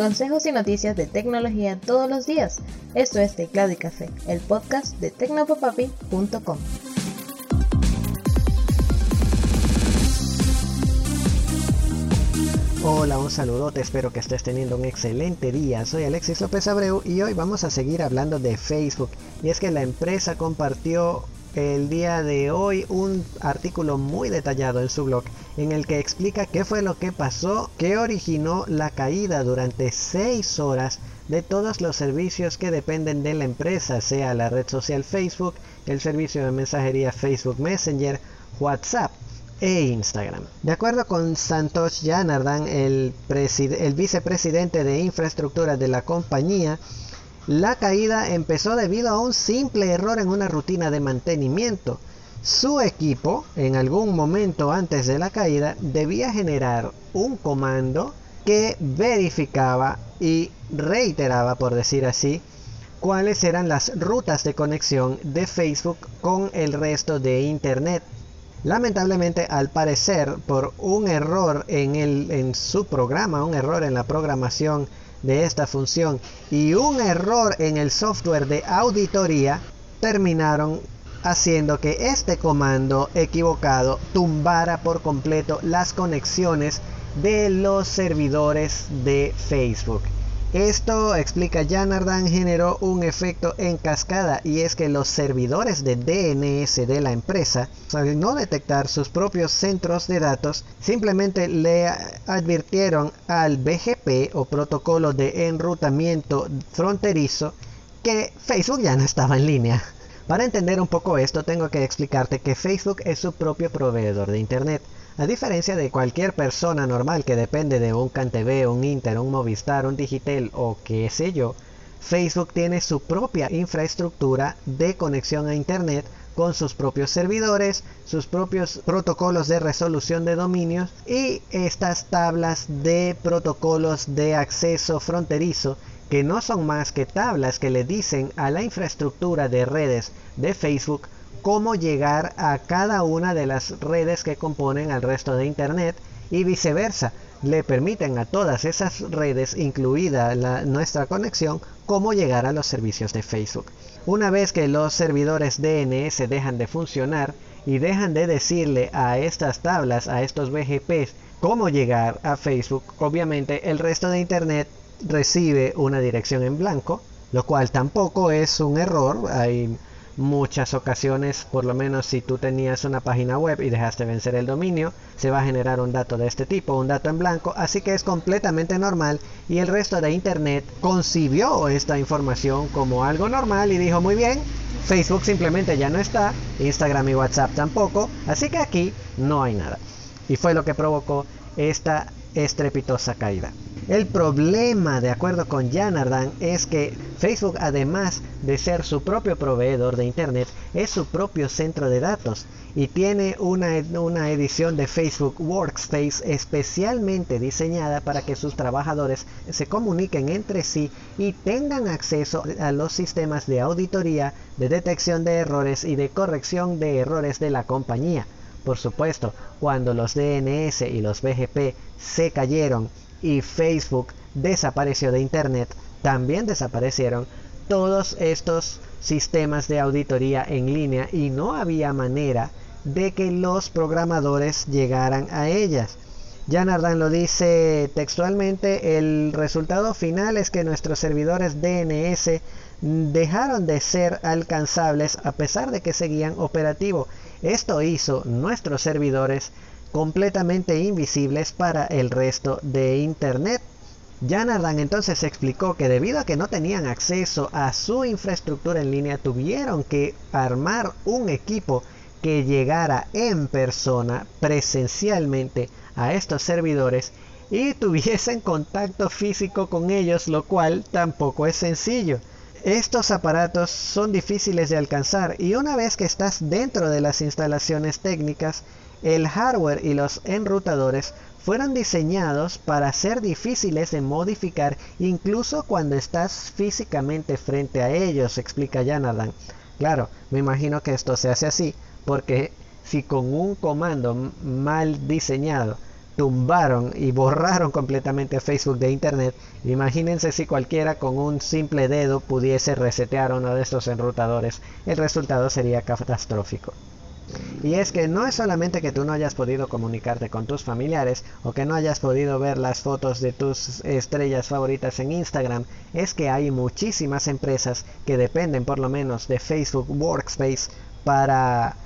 Consejos y noticias de tecnología todos los días. Esto es Teclado y Café, el podcast de tecnopopapi.com. Hola, un saludote, espero que estés teniendo un excelente día. Soy Alexis López Abreu y hoy vamos a seguir hablando de Facebook. Y es que la empresa compartió el día de hoy un artículo muy detallado en su blog en el que explica qué fue lo que pasó, que originó la caída durante 6 horas de todos los servicios que dependen de la empresa, sea la red social Facebook, el servicio de mensajería Facebook Messenger, WhatsApp e Instagram. De acuerdo con Santosh Janardan, el, el vicepresidente de infraestructura de la compañía, la caída empezó debido a un simple error en una rutina de mantenimiento. Su equipo, en algún momento antes de la caída, debía generar un comando que verificaba y reiteraba, por decir así, cuáles eran las rutas de conexión de Facebook con el resto de Internet. Lamentablemente, al parecer, por un error en, el, en su programa, un error en la programación de esta función y un error en el software de auditoría terminaron haciendo que este comando equivocado tumbara por completo las conexiones de los servidores de Facebook. Esto, explica Janardan, generó un efecto en cascada y es que los servidores de DNS de la empresa, al no detectar sus propios centros de datos, simplemente le advirtieron al BGP o protocolo de enrutamiento fronterizo que Facebook ya no estaba en línea. Para entender un poco esto, tengo que explicarte que Facebook es su propio proveedor de Internet. A diferencia de cualquier persona normal que depende de un CanTV, un Inter, un Movistar, un Digitel o qué sé yo, Facebook tiene su propia infraestructura de conexión a Internet con sus propios servidores, sus propios protocolos de resolución de dominios y estas tablas de protocolos de acceso fronterizo que no son más que tablas que le dicen a la infraestructura de redes de Facebook cómo llegar a cada una de las redes que componen al resto de Internet y viceversa. Le permiten a todas esas redes, incluida nuestra conexión, cómo llegar a los servicios de Facebook. Una vez que los servidores DNS dejan de funcionar y dejan de decirle a estas tablas, a estos BGPs, cómo llegar a Facebook, obviamente el resto de Internet recibe una dirección en blanco, lo cual tampoco es un error. Hay muchas ocasiones, por lo menos si tú tenías una página web y dejaste vencer el dominio, se va a generar un dato de este tipo, un dato en blanco, así que es completamente normal y el resto de Internet concibió esta información como algo normal y dijo muy bien, Facebook simplemente ya no está, Instagram y WhatsApp tampoco, así que aquí no hay nada. Y fue lo que provocó esta estrepitosa caída. El problema, de acuerdo con Janardan, es que Facebook, además de ser su propio proveedor de Internet, es su propio centro de datos y tiene una, una, edición de Facebook Workspace especialmente diseñada para que sus trabajadores se comuniquen entre sí y tengan acceso a los sistemas de auditoría, de detección de errores y de corrección de errores de la compañía. Por supuesto, cuando los DNS y los BGP se cayeron y Facebook desapareció de Internet, también desaparecieron todos estos sistemas de auditoría en línea y no había manera de que los programadores llegaran a ellas. Janardan lo dice textualmente, el resultado final es que nuestros servidores DNS dejaron de ser alcanzables a pesar de que seguían operativo. Esto hizo nuestros servidores completamente invisibles para el resto de Internet. Janardan entonces explicó que debido a que no tenían acceso a su infraestructura en línea, tuvieron que armar un equipo que llegara en persona presencialmente a estos servidores y tuviesen contacto físico con ellos, lo cual tampoco es sencillo. Estos aparatos son difíciles de alcanzar y una vez que estás dentro de las instalaciones técnicas, el hardware y los enrutadores fueron diseñados para ser difíciles de modificar incluso cuando estás físicamente frente a ellos, explica Janardan. Claro, me imagino que esto se hace así, porque si con un comando mal diseñado tumbaron y borraron completamente Facebook de Internet, imagínense si cualquiera con un simple dedo pudiese resetear uno de estos enrutadores, el resultado sería catastrófico. Y es que no es solamente que tú no hayas podido comunicarte con tus familiares o que no hayas podido ver las fotos de tus estrellas favoritas en Instagram, es que hay muchísimas empresas que dependen por lo menos de Facebook Workspace para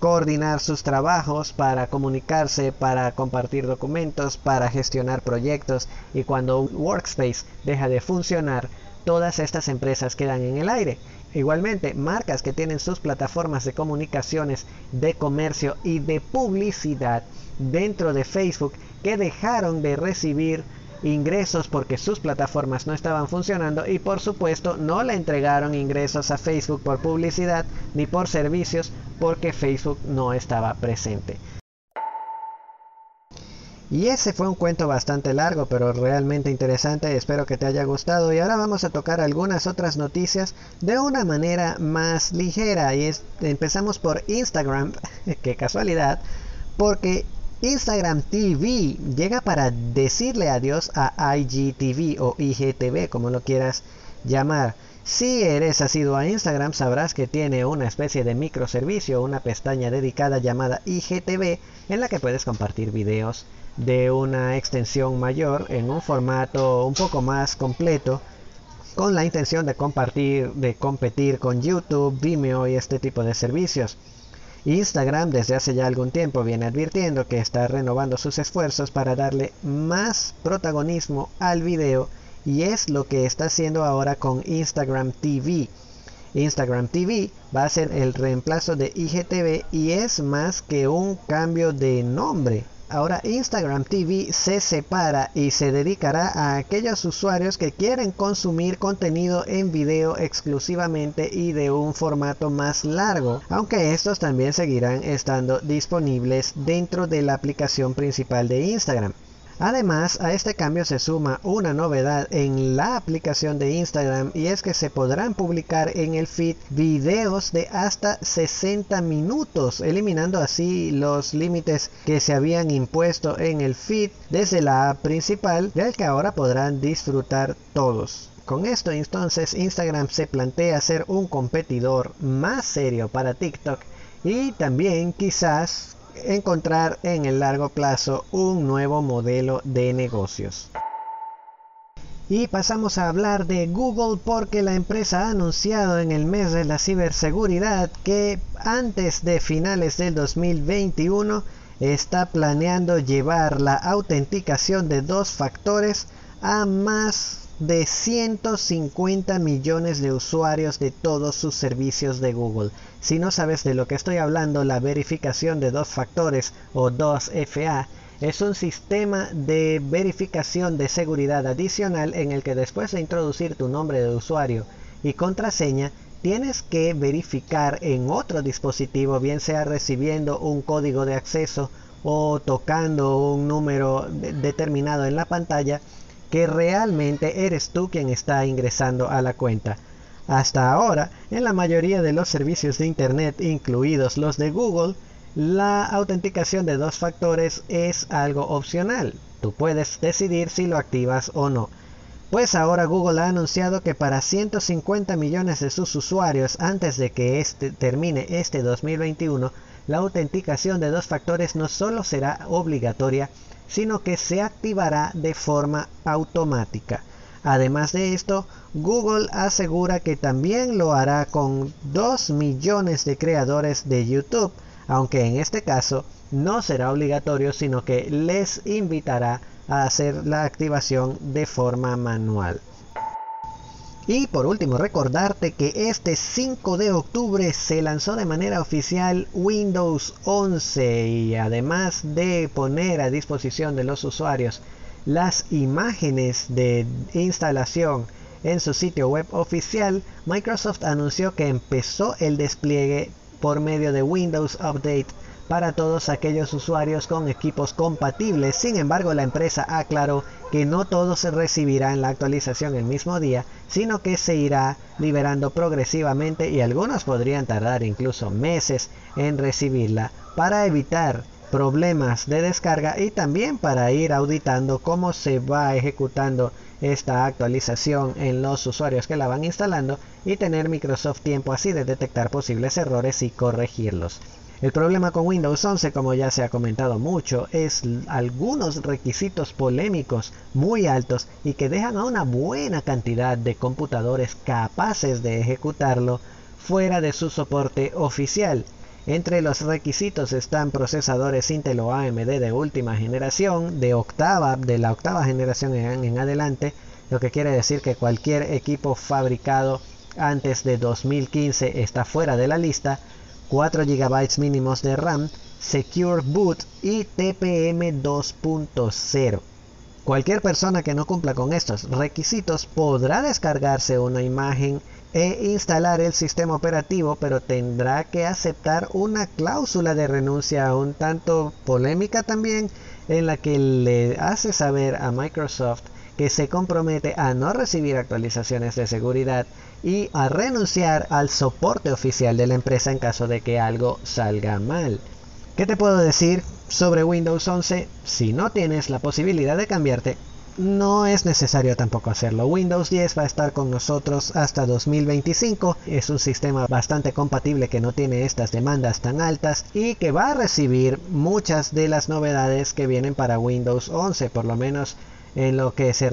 coordinar sus trabajos, para comunicarse, para compartir documentos, para gestionar proyectos y cuando Workspace deja de funcionar, todas estas empresas quedan en el aire. Igualmente, marcas que tienen sus plataformas de comunicaciones, de comercio y de publicidad dentro de Facebook que dejaron de recibir ingresos porque sus plataformas no estaban funcionando y por supuesto no le entregaron ingresos a Facebook por publicidad ni por servicios porque Facebook no estaba presente. Y ese fue un cuento bastante largo, pero realmente interesante. Espero que te haya gustado. Y ahora vamos a tocar algunas otras noticias de una manera más ligera. Y empezamos por Instagram. Qué casualidad. Porque Instagram TV llega para decirle adiós a IGTV o IGTV, como lo quieras llamar. Si eres asiduo a Instagram, sabrás que tiene una especie de microservicio, una pestaña dedicada llamada IGTV, en la que puedes compartir videos de una extensión mayor en un formato un poco más completo con la intención de compartir, de competir con YouTube, Vimeo y este tipo de servicios. Instagram desde hace ya algún tiempo viene advirtiendo que está renovando sus esfuerzos para darle más protagonismo al video y es lo que está haciendo ahora con Instagram TV. Instagram TV va a ser el reemplazo de IGTV y es más que un cambio de nombre. Ahora Instagram TV se separa y se dedicará a aquellos usuarios que quieren consumir contenido en video exclusivamente y de un formato más largo, aunque estos también seguirán estando disponibles dentro de la aplicación principal de Instagram. Además, a este cambio se suma una novedad en la aplicación de Instagram y es que se podrán publicar en el feed videos de hasta 60 minutos, eliminando así los límites que se habían impuesto en el feed desde la app principal, del que ahora podrán disfrutar todos. Con esto entonces Instagram se plantea ser un competidor más serio para TikTok y también quizás encontrar en el largo plazo un nuevo modelo de negocios. Y pasamos a hablar de Google porque la empresa ha anunciado en el mes de la ciberseguridad que antes de finales del 2021 está planeando llevar la autenticación de dos factores a más de 150 millones de usuarios de todos sus servicios de Google. Si no sabes de lo que estoy hablando, la verificación de dos factores o 2FA es un sistema de verificación de seguridad adicional en el que después de introducir tu nombre de usuario y contraseña, tienes que verificar en otro dispositivo, bien sea recibiendo un código de acceso o tocando un número determinado en la pantalla, que realmente eres tú quien está ingresando a la cuenta. Hasta ahora, en la mayoría de los servicios de Internet, incluidos los de Google, la autenticación de dos factores es algo opcional. Tú puedes decidir si lo activas o no. Pues ahora Google ha anunciado que para 150 millones de sus usuarios antes de que este termine este 2021, la autenticación de dos factores no solo será obligatoria, sino que se activará de forma automática. Además de esto, Google asegura que también lo hará con 2 millones de creadores de YouTube, aunque en este caso no será obligatorio, sino que les invitará a hacer la activación de forma manual. Y por último, recordarte que este 5 de octubre se lanzó de manera oficial Windows 11 y además de poner a disposición de los usuarios las imágenes de instalación en su sitio web oficial, Microsoft anunció que empezó el despliegue por medio de Windows Update para todos aquellos usuarios con equipos compatibles. Sin embargo, la empresa aclaró que no todos recibirán la actualización el mismo día, sino que se irá liberando progresivamente y algunos podrían tardar incluso meses en recibirla para evitar problemas de descarga y también para ir auditando cómo se va ejecutando esta actualización en los usuarios que la van instalando y tener Microsoft tiempo así de detectar posibles errores y corregirlos. El problema con Windows 11, como ya se ha comentado mucho, es algunos requisitos polémicos muy altos y que dejan a una buena cantidad de computadores capaces de ejecutarlo fuera de su soporte oficial. Entre los requisitos están procesadores Intel o AMD de última generación, de octava, de la octava generación en, en adelante, lo que quiere decir que cualquier equipo fabricado antes de 2015 está fuera de la lista 4 GB mínimos de RAM, Secure Boot y TPM 2.0. Cualquier persona que no cumpla con estos requisitos podrá descargarse una imagen e instalar el sistema operativo, pero tendrá que aceptar una cláusula de renuncia un tanto polémica también, en la que le hace saber a Microsoft que se compromete a no recibir actualizaciones de seguridad y a renunciar al soporte oficial de la empresa en caso de que algo salga mal. ¿Qué te puedo decir sobre Windows 11? Si no tienes la posibilidad de cambiarte, no es necesario tampoco hacerlo. Windows 10 va a estar con nosotros hasta 2025. Es un sistema bastante compatible que no tiene estas demandas tan altas y que va a recibir muchas de las novedades que vienen para Windows 11, por lo menos en lo que se,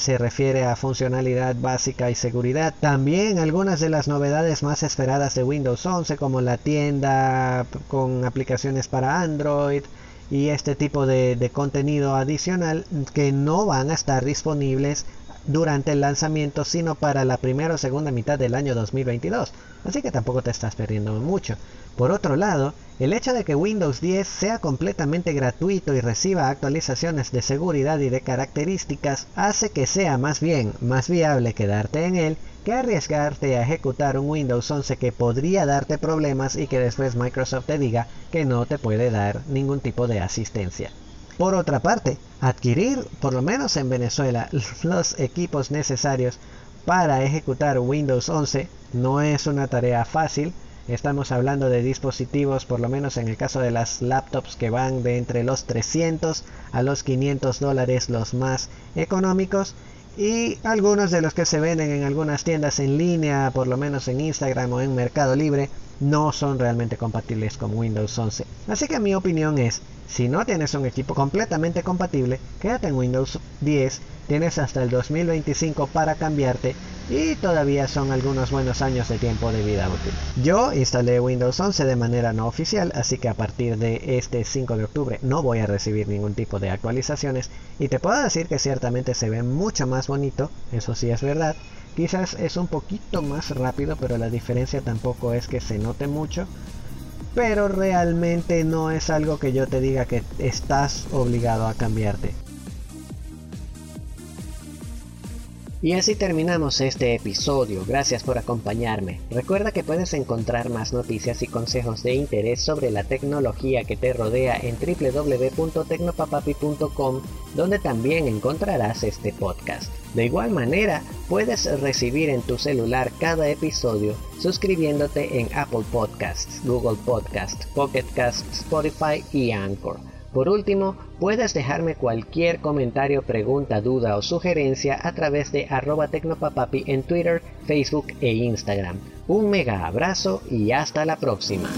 se refiere a funcionalidad básica y seguridad. También algunas de las novedades más esperadas de Windows 11 como la tienda con aplicaciones para Android y este tipo de, de contenido adicional que no van a estar disponibles durante el lanzamiento sino para la primera o segunda mitad del año 2022 así que tampoco te estás perdiendo mucho por otro lado el hecho de que Windows 10 sea completamente gratuito y reciba actualizaciones de seguridad y de características hace que sea más bien más viable quedarte en él que arriesgarte a ejecutar un Windows 11 que podría darte problemas y que después Microsoft te diga que no te puede dar ningún tipo de asistencia. Por otra parte, adquirir, por lo menos en Venezuela, los equipos necesarios para ejecutar Windows 11 no es una tarea fácil Estamos hablando de dispositivos, por lo menos en el caso de las laptops, que van de entre los 300 a los 500 dólares los más económicos. Y algunos de los que se venden en algunas tiendas en línea, por lo menos en Instagram o en Mercado Libre, no son realmente compatibles con Windows 11. Así que mi opinión es, si no tienes un equipo completamente compatible, quédate en Windows 10, tienes hasta el 2025 para cambiarte y todavía son algunos buenos años de tiempo de vida útil. Yo instalé Windows 11 de manera no oficial, así que a partir de este 5 de octubre no voy a recibir ningún tipo de actualizaciones y te puedo decir que ciertamente se ve mucho más bonito, eso sí es verdad. Quizás es un poquito más rápido, pero la diferencia tampoco es que se note mucho. Pero realmente no es algo que yo te diga que estás obligado a cambiarte. Y así terminamos este episodio, gracias por acompañarme. Recuerda que puedes encontrar más noticias y consejos de interés sobre la tecnología que te rodea en www.tecnopapapi.com, donde también encontrarás este podcast. De igual manera, puedes recibir en tu celular cada episodio suscribiéndote en Apple Podcasts, Google Podcasts, Pocket Casts, Spotify y Anchor. Por último, puedes dejarme cualquier comentario, pregunta, duda o sugerencia a través de arroba tecnopapapi en Twitter, Facebook e Instagram. Un mega abrazo y hasta la próxima.